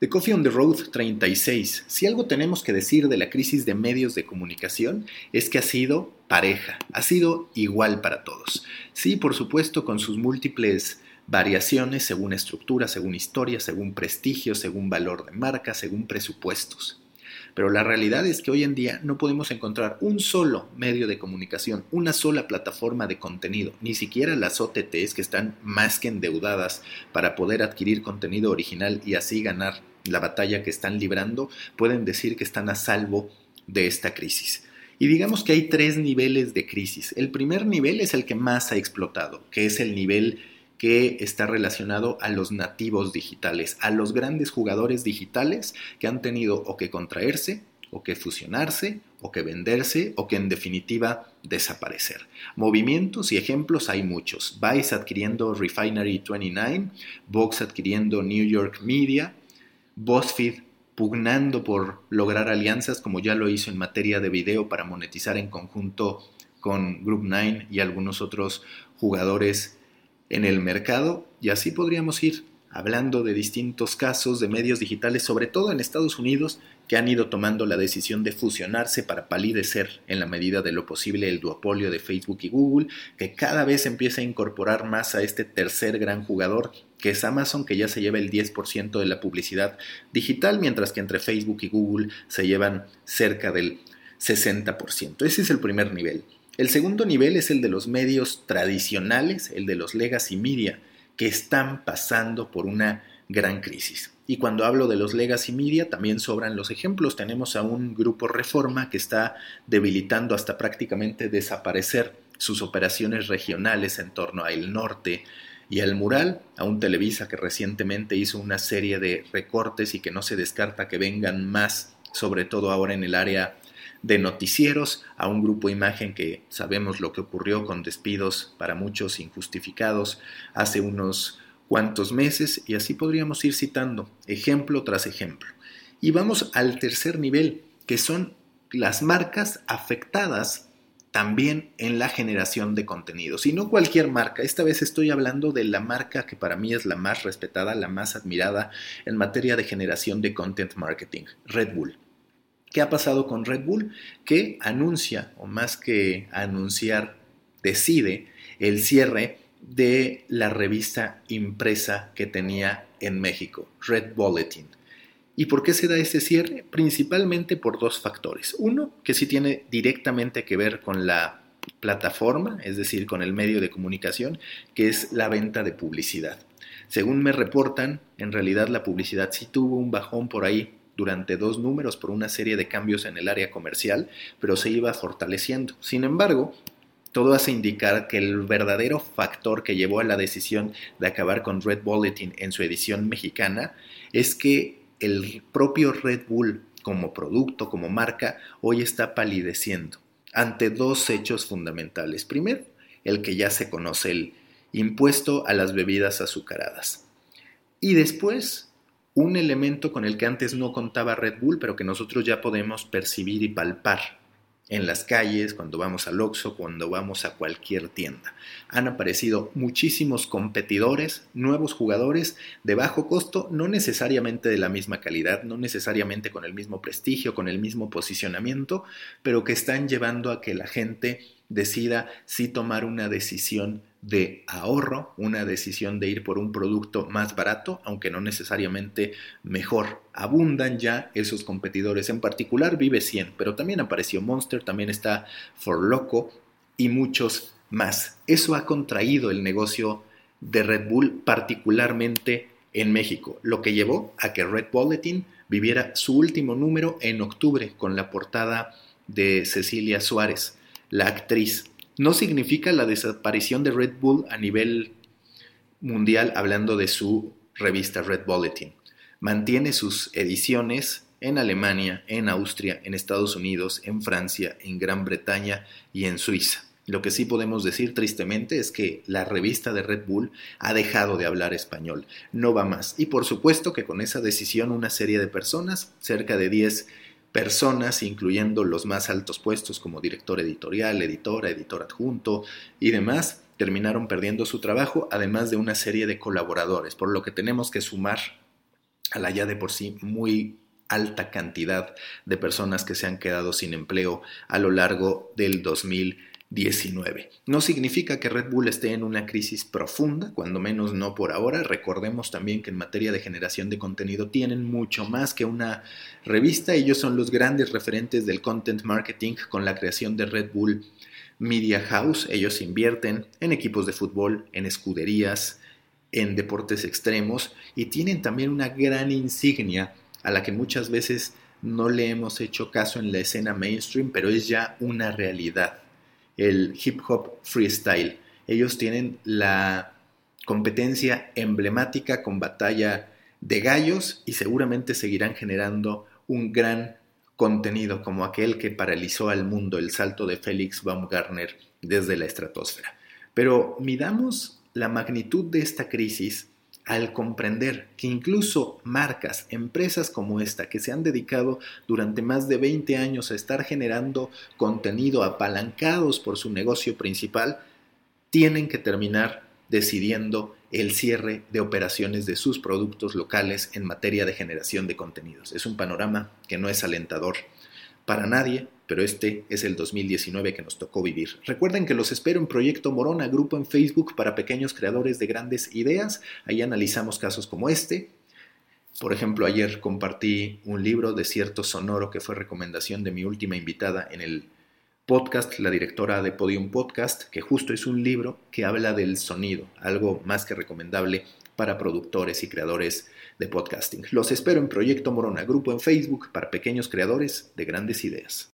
The Coffee on the Road 36. Si algo tenemos que decir de la crisis de medios de comunicación es que ha sido pareja, ha sido igual para todos. Sí, por supuesto, con sus múltiples variaciones según estructura, según historia, según prestigio, según valor de marca, según presupuestos. Pero la realidad es que hoy en día no podemos encontrar un solo medio de comunicación, una sola plataforma de contenido, ni siquiera las OTTs que están más que endeudadas para poder adquirir contenido original y así ganar la batalla que están librando, pueden decir que están a salvo de esta crisis. Y digamos que hay tres niveles de crisis. El primer nivel es el que más ha explotado, que es el nivel que está relacionado a los nativos digitales, a los grandes jugadores digitales que han tenido o que contraerse, o que fusionarse, o que venderse, o que en definitiva desaparecer. Movimientos y ejemplos hay muchos. Vice adquiriendo Refinery 29, Vox adquiriendo New York Media, BuzzFeed pugnando por lograr alianzas como ya lo hizo en materia de video para monetizar en conjunto con Group 9 y algunos otros jugadores en el mercado y así podríamos ir hablando de distintos casos de medios digitales, sobre todo en Estados Unidos, que han ido tomando la decisión de fusionarse para palidecer en la medida de lo posible el duopolio de Facebook y Google, que cada vez empieza a incorporar más a este tercer gran jugador, que es Amazon, que ya se lleva el 10% de la publicidad digital, mientras que entre Facebook y Google se llevan cerca del 60%. Ese es el primer nivel. El segundo nivel es el de los medios tradicionales, el de los legacy media, que están pasando por una gran crisis. Y cuando hablo de los legacy media, también sobran los ejemplos. Tenemos a un grupo Reforma que está debilitando hasta prácticamente desaparecer sus operaciones regionales en torno al norte y al mural, a un Televisa que recientemente hizo una serie de recortes y que no se descarta que vengan más, sobre todo ahora en el área de noticieros a un grupo imagen que sabemos lo que ocurrió con despidos para muchos injustificados hace unos cuantos meses y así podríamos ir citando ejemplo tras ejemplo. Y vamos al tercer nivel, que son las marcas afectadas también en la generación de contenidos. Y no cualquier marca, esta vez estoy hablando de la marca que para mí es la más respetada, la más admirada en materia de generación de content marketing, Red Bull. ¿Qué ha pasado con Red Bull? Que anuncia, o más que anunciar, decide el cierre de la revista impresa que tenía en México, Red Bulletin. ¿Y por qué se da ese cierre? Principalmente por dos factores. Uno, que sí tiene directamente que ver con la plataforma, es decir, con el medio de comunicación, que es la venta de publicidad. Según me reportan, en realidad la publicidad sí tuvo un bajón por ahí durante dos números por una serie de cambios en el área comercial, pero se iba fortaleciendo. Sin embargo, todo hace indicar que el verdadero factor que llevó a la decisión de acabar con Red Bulletin en su edición mexicana es que el propio Red Bull como producto, como marca, hoy está palideciendo ante dos hechos fundamentales. Primero, el que ya se conoce, el impuesto a las bebidas azucaradas. Y después, un elemento con el que antes no contaba Red Bull, pero que nosotros ya podemos percibir y palpar en las calles, cuando vamos al Oxxo, cuando vamos a cualquier tienda. Han aparecido muchísimos competidores, nuevos jugadores de bajo costo, no necesariamente de la misma calidad, no necesariamente con el mismo prestigio, con el mismo posicionamiento, pero que están llevando a que la gente decida si tomar una decisión de ahorro, una decisión de ir por un producto más barato, aunque no necesariamente mejor. Abundan ya esos competidores, en particular Vive 100, pero también apareció Monster, también está For Loco y muchos más. Eso ha contraído el negocio de Red Bull, particularmente en México, lo que llevó a que Red Bulletin viviera su último número en octubre con la portada de Cecilia Suárez, la actriz no significa la desaparición de Red Bull a nivel mundial hablando de su revista Red Bulletin. Mantiene sus ediciones en Alemania, en Austria, en Estados Unidos, en Francia, en Gran Bretaña y en Suiza. Lo que sí podemos decir tristemente es que la revista de Red Bull ha dejado de hablar español, no va más. Y por supuesto que con esa decisión una serie de personas, cerca de 10 personas, incluyendo los más altos puestos como director editorial, editora, editor adjunto y demás, terminaron perdiendo su trabajo, además de una serie de colaboradores, por lo que tenemos que sumar a la ya de por sí muy alta cantidad de personas que se han quedado sin empleo a lo largo del 2019. No significa que Red Bull esté en una crisis profunda, cuando menos no por ahora. Recordemos también que en materia de generación de contenido tienen mucho más que una revista. Ellos son los grandes referentes del content marketing con la creación de Red Bull Media House. Ellos invierten en equipos de fútbol, en escuderías, en deportes extremos y tienen también una gran insignia a la que muchas veces no le hemos hecho caso en la escena mainstream, pero es ya una realidad. El hip hop freestyle. Ellos tienen la competencia emblemática con batalla de gallos y seguramente seguirán generando un gran contenido como aquel que paralizó al mundo el salto de Félix Baumgartner desde la estratosfera. Pero midamos la magnitud de esta crisis al comprender que incluso marcas, empresas como esta, que se han dedicado durante más de 20 años a estar generando contenido apalancados por su negocio principal, tienen que terminar decidiendo el cierre de operaciones de sus productos locales en materia de generación de contenidos. Es un panorama que no es alentador para nadie, pero este es el 2019 que nos tocó vivir. Recuerden que los espero en Proyecto Morona, grupo en Facebook para pequeños creadores de grandes ideas. Ahí analizamos casos como este. Por ejemplo, ayer compartí un libro, Desierto Sonoro, que fue recomendación de mi última invitada en el podcast, la directora de Podium Podcast, que justo es un libro que habla del sonido, algo más que recomendable para productores y creadores de podcasting. Los espero en Proyecto Morona, grupo en Facebook para pequeños creadores de grandes ideas.